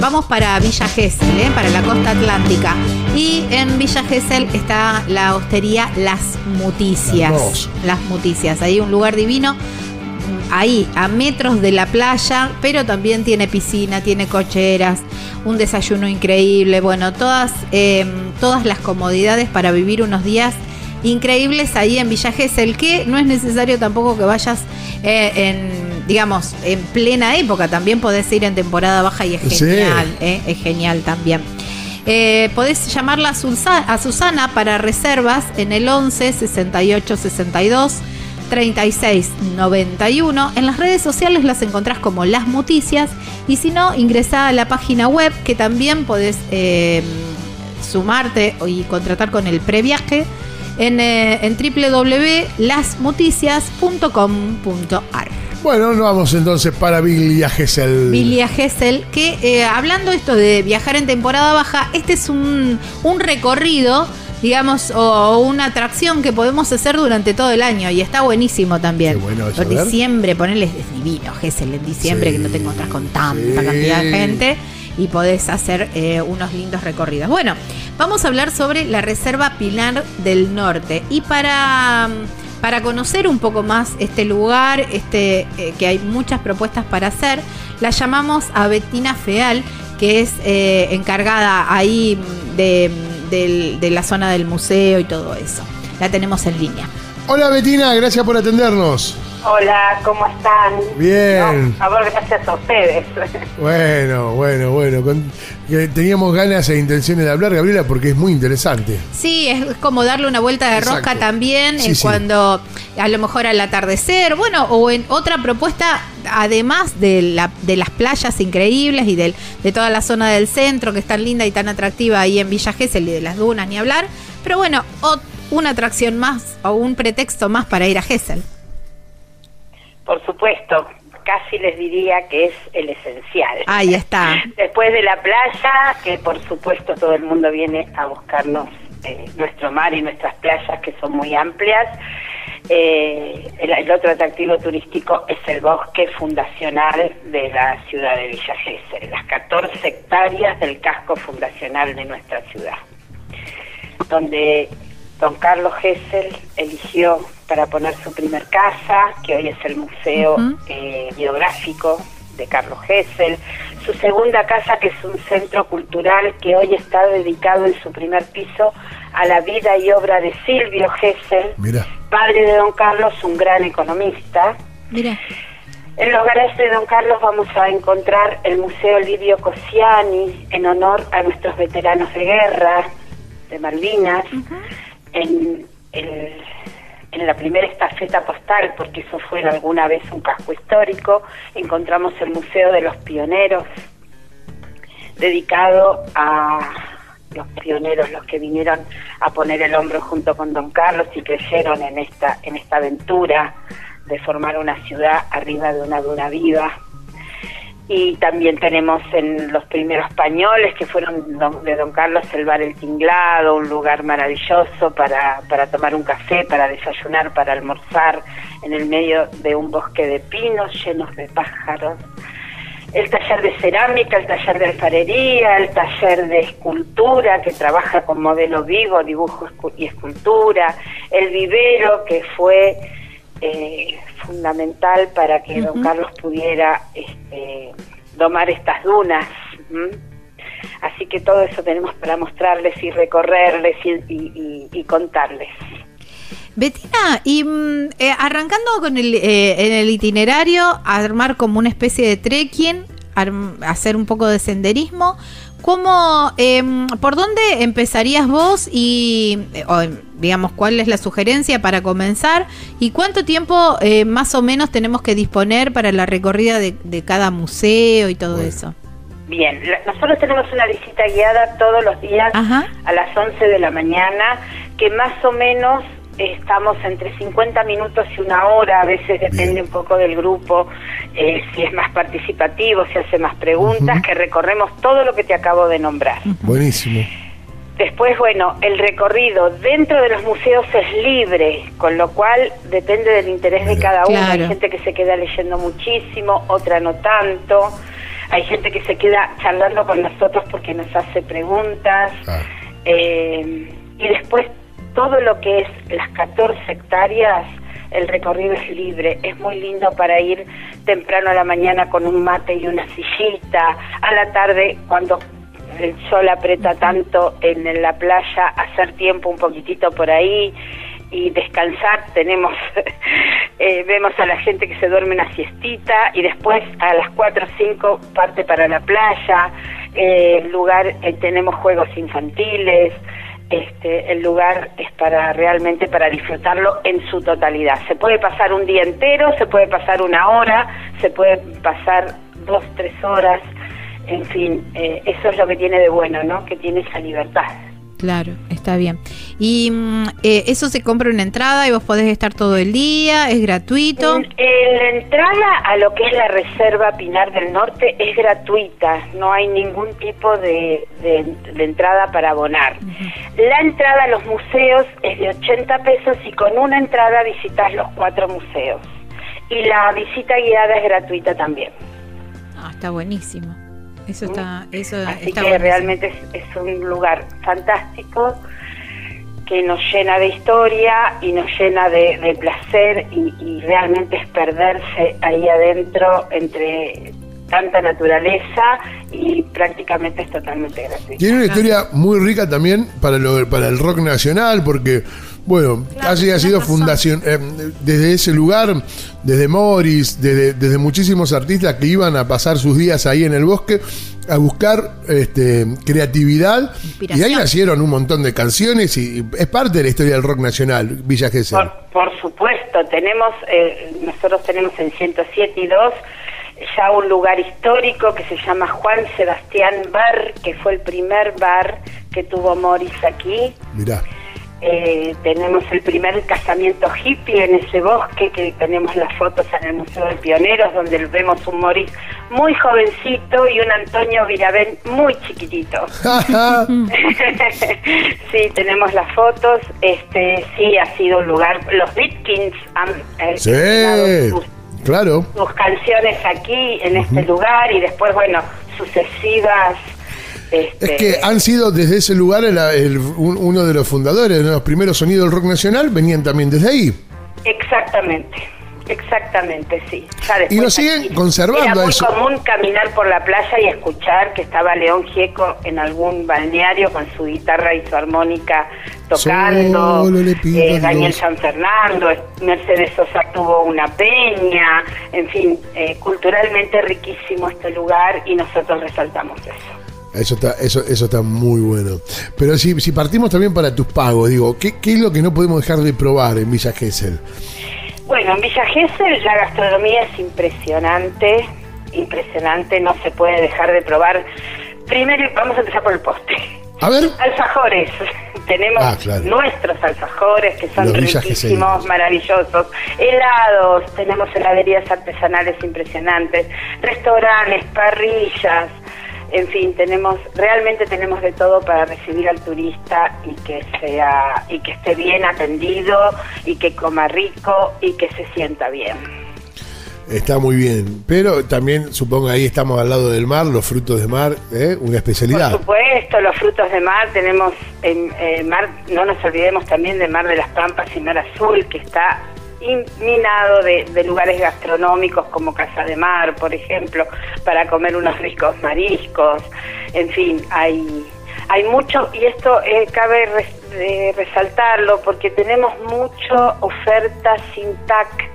vamos para Villa Gesell, ¿eh? para la costa atlántica. Y en Villa Gesell está la hostería Las Muticias. Las Muticias, ahí un lugar divino. Ahí, a metros de la playa, pero también tiene piscina, tiene cocheras, un desayuno increíble. Bueno, todas, eh, todas las comodidades para vivir unos días increíbles ahí en Villa Gesell, que no es necesario tampoco que vayas eh, en, digamos, en plena época, también podés ir en temporada baja y es Sí. genial, eh, es genial también. Eh, podés llamarla a Susana, a Susana para reservas en el 11 68 62 36 91. En las redes sociales las encontrás como Las Muticias y si no, ingresá a la página web que también podés eh, sumarte y contratar con el previaje en, eh, en www.lasmuticias.com.ar. Bueno, nos vamos entonces para Villa Gesell. Vilia Gesell, que eh, hablando esto de viajar en temporada baja, este es un, un recorrido, digamos, o, una atracción que podemos hacer durante todo el año y está buenísimo también. Qué bueno ver. diciembre, ponerle es divino Gesell en diciembre, Sí. que no te encontrás con tanta Sí. cantidad de gente y podés hacer eh, unos lindos recorridos. Bueno, vamos a hablar sobre la Reserva Pilar del Norte y para... Para conocer un poco más este lugar, este, eh, que hay muchas propuestas para hacer, la llamamos a Bettina Feal, que es eh, encargada ahí de, de la zona del museo y todo eso. La tenemos en línea. Hola Betina, gracias por atendernos. Hola, ¿cómo están? Bien. No, por favor, gracias a ustedes. Bueno, bueno, bueno. con- teníamos ganas e intenciones de hablar, Gabriela, porque es muy interesante. Sí, es como darle una vuelta de Exacto. rosca también Sí, en sí. cuando a lo mejor al atardecer, bueno, o en otra propuesta, además de, la, de las playas increíbles y del, de toda la zona del centro que es tan linda y tan atractiva ahí en Villa Gesell y de las dunas ni hablar, pero bueno, ot- una atracción más o un pretexto más para ir a Gesell. Por supuesto, casi les diría que es el esencial. Ahí está. Después de la playa, que por supuesto todo el mundo viene a buscarnos eh, nuestro mar y nuestras playas que son muy amplias. eh, el, el otro atractivo turístico es el bosque fundacional de la ciudad de Villa Gesell, las 14 hectáreas del casco fundacional de nuestra ciudad, donde don Carlos Gesell eligió para poner su primer casa, que hoy es el Museo eh, Biográfico de Carlos Gesell, su segunda casa, que es un centro cultural que hoy está dedicado en su primer piso a la vida y obra de Silvio Gesell, Mira. padre de don Carlos, un gran economista. Mira. En los garajes de Don Carlos vamos a encontrar el Museo Livio Cosiani en honor a nuestros veteranos de guerra, de Malvinas, en, el- en la primera estafeta postal, porque eso fue alguna vez un casco histórico, encontramos el Museo de los Pioneros, dedicado a los pioneros, los que vinieron a poner el hombro junto con Don Carlos y creyeron en esta, en esta aventura de formar una ciudad arriba de una duna viva. Y también tenemos en los primeros pañoles que fueron de Don Carlos el bar El Tinglado, un lugar maravilloso para, para tomar un café, para desayunar, para almorzar en el medio de un bosque de pinos llenos de pájaros. El taller de cerámica, el taller de alfarería, el taller de escultura que trabaja con modelo vivo, dibujo y escultura, el vivero que fue eh, fundamental para que don. Carlos pudiera este, domar estas dunas. Así que todo eso tenemos para mostrarles y recorrerles y, y- y- y contarles. Betina, y mm, eh, arrancando con el, eh, en el itinerario, armar como una especie de trekking, hacer un poco de senderismo, ¿cómo, em, ¿por dónde empezarías vos y, digamos, cuál es la sugerencia para comenzar y cuánto tiempo eh, más o menos tenemos que disponer para la recorrida de, de cada museo y todo Bueno. eso? Bien, la- nosotros tenemos una visita guiada todos los días Ajá. a las 11 de la mañana, que más o menos estamos entre 50 minutos y una hora, a veces depende Bien. un poco del grupo, eh, si es más participativo, si hace más preguntas, que recorremos todo lo que te acabo de nombrar. Buenísimo. Después, bueno, el recorrido dentro de los museos es libre, con lo cual depende del interés de cada uno. Hay gente que se queda leyendo muchísimo, otra no tanto. hay gente que se queda charlando con nosotros porque nos hace preguntas. Ah. Eh, y después todo lo que es las 14 hectáreas, el recorrido es libre, es muy lindo para ir temprano a la mañana con un mate y una sillita, a la tarde cuando el sol aprieta tanto en la playa, hacer tiempo un poquitito por ahí y descansar, tenemos, eh, vemos a la gente que se duerme una siestita y después a las 4 o 5 parte para la playa, eh, el lugar eh, tenemos juegos infantiles, este, el lugar es para realmente para disfrutarlo en su totalidad. Se puede pasar un día entero, se puede pasar una hora, se puede pasar dos, tres horas, en fin, eh, eso es lo que tiene de bueno, ¿no? Que tiene esa libertad. Claro, está bien. Y mm, eh, eso se compra una entrada y vos podés estar todo el día, es gratuito. Eh, la entrada a lo que es la Reserva Pinar del Norte es gratuita, no hay ningún tipo de, de- de entrada para abonar. La entrada a los museos es de 80 pesos y con una entrada visitas los cuatro museos. Y la visita guiada es gratuita también. Ah, está buenísimo. Eso está, eso Así está que buenísimo. realmente es, es un lugar fantástico que nos llena de historia y nos llena de, de placer y, y realmente es perderse ahí adentro entre tanta naturaleza y prácticamente es totalmente gratuito. Tiene una historia muy rica también para, lo, para el rock nacional, porque, bueno, Claro, así ha sido razón. fundación. eh, desde ese lugar, desde Morris, desde, desde muchísimos artistas que iban a pasar sus días ahí en el bosque a buscar este, creatividad. Y ahí nacieron un montón de canciones y es parte de la historia del rock nacional, Villa Gesell. Por, por supuesto, tenemos, eh, nosotros tenemos en 107 y 2 ya un lugar histórico que se llama Juan Sebastián Bar, que fue el primer bar que tuvo Morris aquí. Mirá. Eh, tenemos el primer casamiento hippie en ese bosque, que tenemos las fotos en el Museo de Pioneros, donde vemos un Morris muy jovencito y un Antonio Virabén muy chiquitito. sí, tenemos las fotos. Este, sí, ha sido un lugar. Los Bitkins han eh, sí, sus, claro. sus canciones aquí, en este lugar, y después, bueno, sucesivas. Este, Es que han sido desde ese lugar el- el- un- uno de los fundadores, de los primeros sonidos del rock nacional, venían también desde ahí. Exactamente, exactamente, sí. Ya Y lo siguen aquí conservando Era muy eso. común caminar por la playa y escuchar que estaba León Gieco en algún balneario con su guitarra y su armónica tocando. Eh, Daniel. San Fernando, Mercedes Sosa tuvo una peña. En fin, eh, culturalmente riquísimo este lugar y nosotros resaltamos eso. Eso está, eso, eso está muy bueno. Pero si, si partimos también para tus pagos, digo, ¿qué, qué es lo que no podemos dejar de probar en Villa Gesell? Bueno, en Villa Gesell la gastronomía es impresionante, impresionante, no se puede dejar de probar. Primero vamos a empezar por el postre. A ver, Alfajores, tenemos Ah, claro. nuestros alfajores que son riquísimos, maravillosos. Helados, tenemos heladerías artesanales impresionantes, restaurantes, parrillas, en fin, tenemos realmente tenemos de todo para recibir al turista y que sea y que esté bien atendido y que coma rico y que se sienta bien. está muy bien. Pero también, supongo, ahí estamos al lado del mar, los frutos de mar, ¿eh? una Por especialidad. supuesto, los frutos de mar tenemos en eh, mar, no nos olvidemos también de Mar de las Pampas y Mar Azul, que está minado de, de lugares gastronómicos como Casa de Mar, por ejemplo, para comer unos ricos mariscos. En fin, hay hay mucho y esto eh, cabe res- eh, resaltarlo porque tenemos mucha oferta sin TAC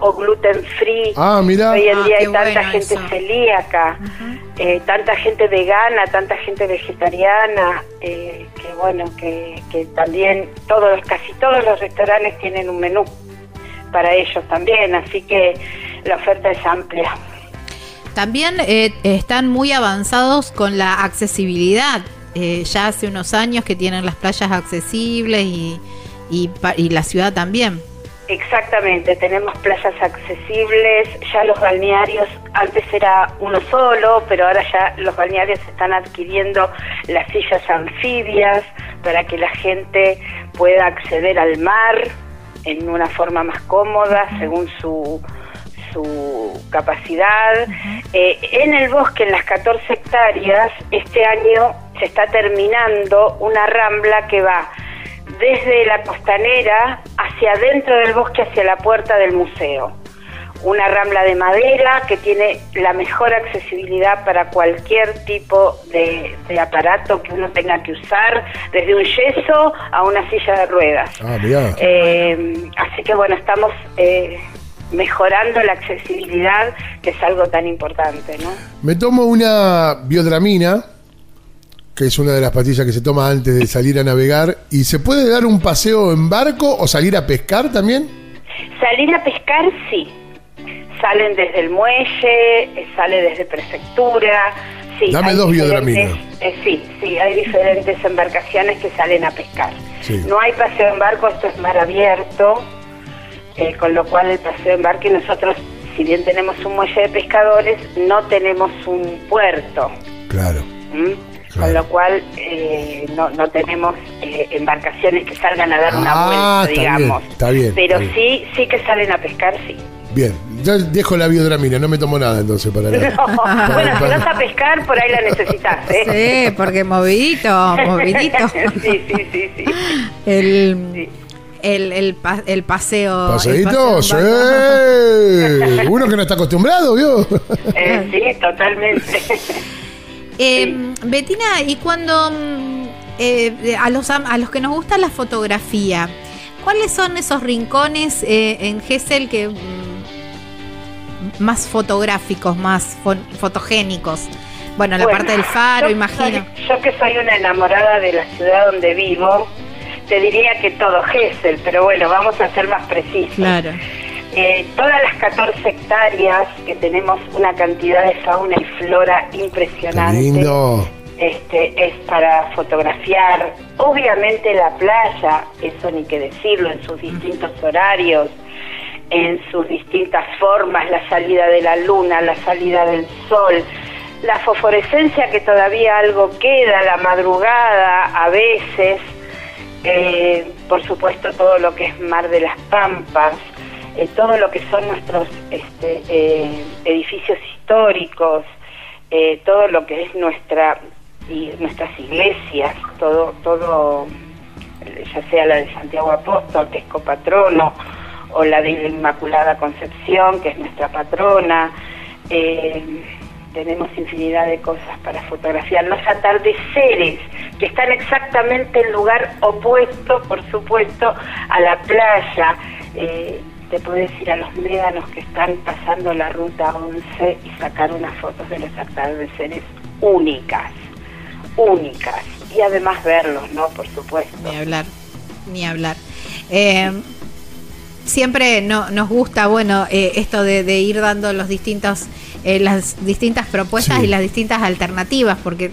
o gluten free. Ah, mira. Hoy en Ah, día hay tanta gente eso. celíaca, eh, tanta gente vegana, tanta gente vegetariana, eh, que bueno, que, que también todos, casi todos los restaurantes tienen un menú para ellos también, así que la oferta es amplia. También eh, están muy avanzados con la accesibilidad. Eh, ya hace unos años que tienen las playas accesibles y, y, la ciudad también. Exactamente, tenemos playas accesibles, ya los balnearios, antes era uno solo, pero ahora ya los balnearios están adquiriendo las sillas anfibias para que la gente pueda acceder al mar en una forma más cómoda según su, su capacidad. Eh, en el bosque, en las 14 hectáreas, este año se está terminando una rambla que va desde la costanera hacia adentro del bosque, hacia la puerta del museo una rambla de madera que tiene la mejor accesibilidad para cualquier tipo de, aparato que uno tenga que usar, desde un yeso a una silla de ruedas. Ah, eh, así que bueno, estamos eh, mejorando la accesibilidad, que es algo tan importante. ¿no? Me tomo una biodramina, que es una de las pastillas que se toma antes de salir a navegar, y ¿se puede dar un paseo en barco o salir a pescar también? Salir a pescar, sí salen desde el muelle, eh, sale desde prefectura. Sí, Dame dos biodraminas. Eh, sí, sí, hay diferentes embarcaciones que salen a pescar. No hay paseo en barco, esto es mar abierto, eh, con lo cual el paseo en barco y nosotros, si bien tenemos un muelle de pescadores, no tenemos un puerto. Claro. ¿Mm? Con lo cual no, no tenemos embarcaciones que salgan a dar una ah, vuelta, digamos. está bien, Pero sí, sí que salen a pescar, sí. Bien, yo dejo la biodramina, no me tomo nada entonces para nada. No. bueno, si vas a pescar, por ahí la necesitas, ¿eh? Sí, porque movidito, movidito. sí, sí, sí, sí. El, el, el, el, paseo. ¿Paseíto? sí. Uno que no está acostumbrado, ¿vio? Eh, sí, totalmente. Eh, Betina, y cuando mm, eh, a, los, a los que nos gusta la fotografía, ¿cuáles son esos rincones eh, en Gessel que mm, más fotográficos, más fotogénicos. Bueno, la parte del faro, imagino. yo que soy una enamorada de la ciudad donde vivo, te diría que todo Gessel, pero bueno, vamos a ser más precisos. Claro. Eh, todas las 14 hectáreas que tenemos una cantidad de fauna y flora impresionante. lindo. Este, es para fotografiar. Obviamente la playa, eso ni que decirlo, en sus distintos horarios en sus distintas formas, la salida de la luna, la salida del sol, la fosforescencia que todavía algo queda, la madrugada a veces, eh, por supuesto todo lo que es Mar de las Pampas, eh, todo lo que son nuestros este, eh, edificios históricos, todo lo que es nuestra y nuestras iglesias, todo, todo, ya sea la de Santiago Apóstol, que es copatrono, o la de la Inmaculada Concepción, que es nuestra patrona. Eh, tenemos infinidad de cosas para fotografiar. Los atardeceres, que están exactamente en lugar opuesto, por supuesto, a la playa. Eh, te puedes ir a los médanos que están pasando la ruta 11 y sacar unas fotos de los atardeceres únicas, únicas. Y además verlos, ¿no? Por supuesto. Ni hablar, ni hablar. Eh, siempre no, nos gusta, bueno, eh, esto de, ir dando los distintos, eh, las distintas propuestas y las distintas alternativas, porque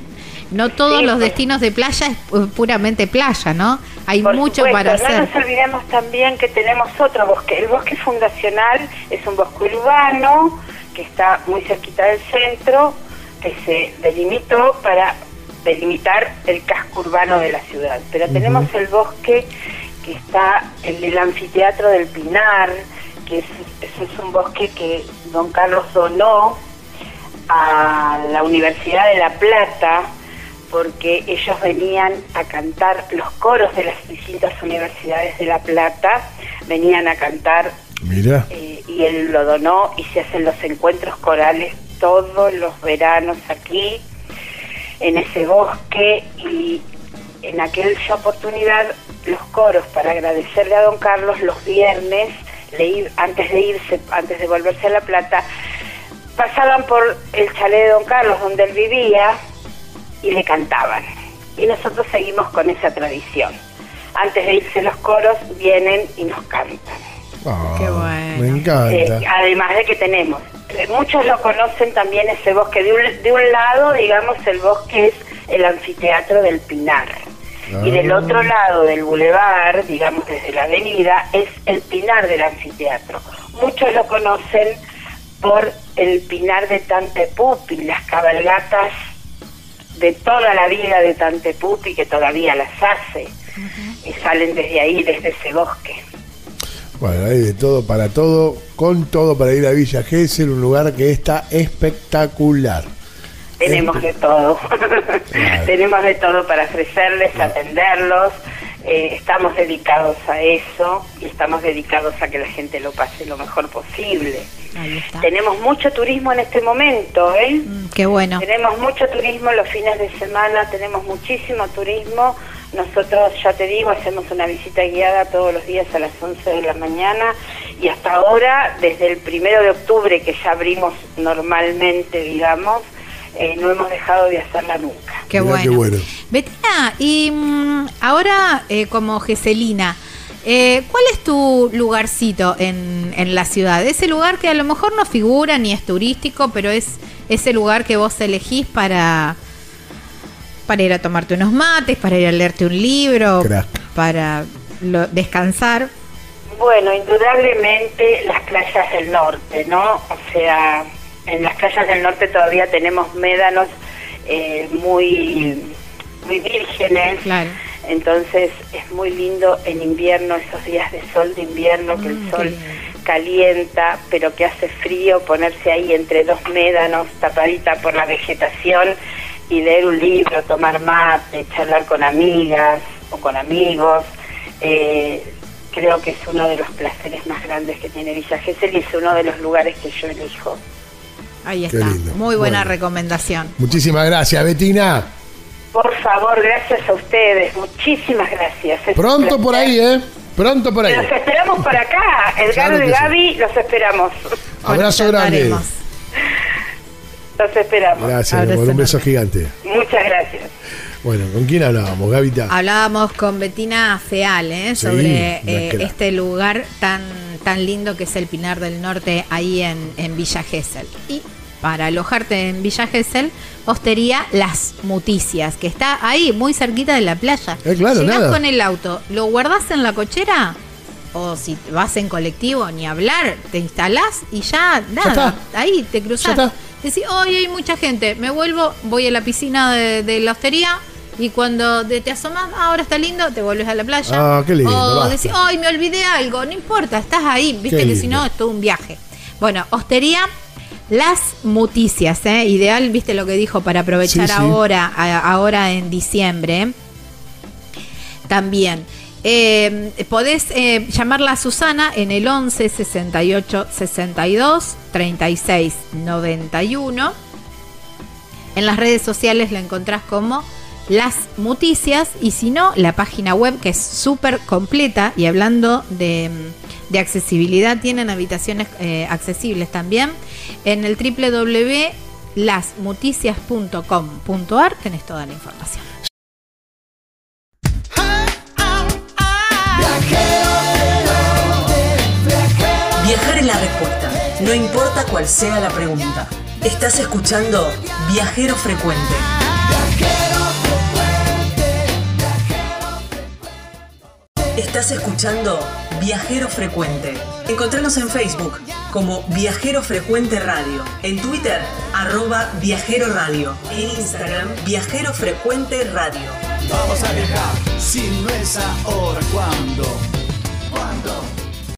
no todos los pues. destinos de playa es puramente playa, ¿no? Hay mucho para hacer. No nos olvidemos también que tenemos otro bosque. El bosque fundacional es un bosque urbano que está muy cerquita del centro, que se delimitó para delimitar el casco urbano de la ciudad. Pero tenemos el bosque que está en el anfiteatro del Pinar, que es, es un bosque que don Carlos donó a la Universidad de La Plata, porque ellos venían a cantar, los coros de las distintas universidades de La Plata venían a cantar. Mira. Eh, y él lo donó y se hacen los encuentros corales todos los veranos aquí, en ese bosque, y en aquella oportunidad los coros para agradecerle a don Carlos los viernes, antes de irse, antes de volverse a La Plata, pasaban por el chalet de don Carlos donde él vivía y le cantaban. Y nosotros seguimos con esa tradición. Antes de irse los coros vienen y nos cantan. Ah, Qué bueno. Me encanta. Eh, además de que tenemos, eh, muchos lo conocen también ese bosque. De un, de un lado, digamos, el bosque es el anfiteatro del Pinar y del ah. otro lado del bulevar, digamos desde la avenida, es el pinar del anfiteatro. Muchos lo conocen por el pinar de Tantepupi, las cabalgatas de toda la vida de Tantepupi, que todavía las hace, y salen desde ahí, desde ese bosque. Bueno, hay de todo para todo, con todo para ir a Villa Gesell, un lugar que está espectacular. Tenemos de todo. Tenemos de todo para ofrecerles, atenderlos. Eh, estamos dedicados a eso y estamos dedicados a que la gente lo pase lo mejor posible. Tenemos mucho turismo en este momento, ¿eh? Mm, qué bueno. Tenemos mucho turismo los fines de semana, tenemos muchísimo turismo. Nosotros, ya te digo, hacemos una visita guiada todos los días a las 11 de la mañana y hasta ahora, desde el primero de octubre que ya abrimos normalmente, digamos, eh, no hemos dejado de hacerla nunca. Qué bueno. Betina, y mm, ahora eh, como Geselina, eh, ¿cuál es tu lugarcito en, en, la ciudad? Ese lugar que a lo mejor no figura ni es turístico, pero es ese lugar que vos elegís para, para ir a tomarte unos mates, para ir a leerte un libro, para descansar. Bueno, indudablemente las playas del norte, ¿no? O sea, en las playas del norte todavía tenemos médanos eh, muy, muy vírgenes. Entonces es muy lindo en invierno, esos días de sol de invierno, que el mm, sol calienta, pero que hace frío, ponerse ahí entre dos médanos, tapadita por la vegetación y leer un libro, tomar mate, charlar con amigas o con amigos. Eh, creo que es uno de los placeres más grandes que tiene Villa Gesell y es uno de los lugares que yo elijo. Ahí está. Muy buena recomendación. Muchísimas gracias, Betina. Por favor, gracias a ustedes. Muchísimas gracias. Pronto por ahí, ¿eh? Pronto por ahí. Los esperamos por acá. Edgar y Gaby, los esperamos. Abrazo grande. Los esperamos. Gracias, un beso gigante. Muchas gracias. Bueno, ¿con quién hablábamos, Gavita? Hablábamos con Betina Feal, ¿eh? sobre eh, este lugar tan, tan lindo que es el Pinar del Norte, ahí en, en Villa Gesell. Y para alojarte en Villa Gesell, Hostería Las Muticias, que está ahí, muy cerquita de la playa. Eh, claro, Llegás con el auto, lo guardás en la cochera, o si vas en colectivo, ni hablar, te instalás y ya, nada, ahí te cruzás. Decís, hoy hay mucha gente, me vuelvo, voy a la piscina de la hostería y cuando te, asomas, ah, ahora está lindo, te vuelves a la playa. Ah, qué lindo. O decís, ay, me olvidé algo. No importa, estás ahí. Viste que si no, es todo un viaje. Bueno, hostería. Las muticias, ¿eh? ideal, viste lo que dijo, para aprovechar ahora, ahora en diciembre. También. Eh, podés eh, llamarla a Susana en el 11 68 62 36 91. En las redes sociales la encontrás como las muticias y si no, la página web que es súper completa y hablando de, accesibilidad, tienen habitaciones eh, accesibles también. En el www.lasmuticias.com.ar tenés toda la información. Viajar es la respuesta, no importa cuál sea la pregunta. Estás escuchando Viajero Frecuente. Estás escuchando Viajero Frecuente. Encontranos en Facebook como Viajero Frecuente Radio, en Twitter arroba Viajero Radio, en Instagram Viajero Frecuente Radio. Vamos a viajar, si no es ahora, ¿cuándo? ¿Cuándo?